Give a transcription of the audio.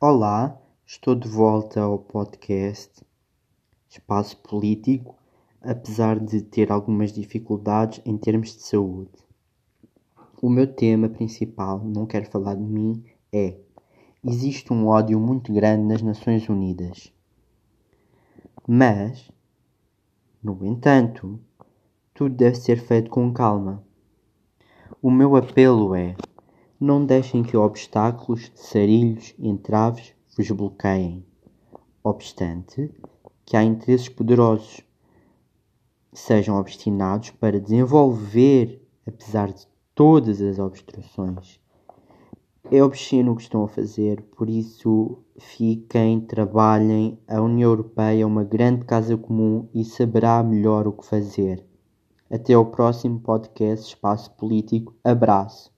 Olá, estou de volta ao podcast Espaço Político, apesar de ter algumas dificuldades em termos de saúde. O meu tema principal, não quero falar de mim, é: existe um ódio muito grande nas Nações Unidas. Mas, no entanto, tudo deve ser feito com calma. O meu apelo é: não deixem que obstáculos, sarilhos entraves vos bloqueiem. Obstante que há interesses poderosos, sejam obstinados para desenvolver, apesar de todas as obstruções. É obsceno o que estão a fazer, por isso fiquem, trabalhem. A União Europeia é uma grande casa comum e saberá melhor o que fazer. Até ao próximo podcast Espaço Político. Abraço.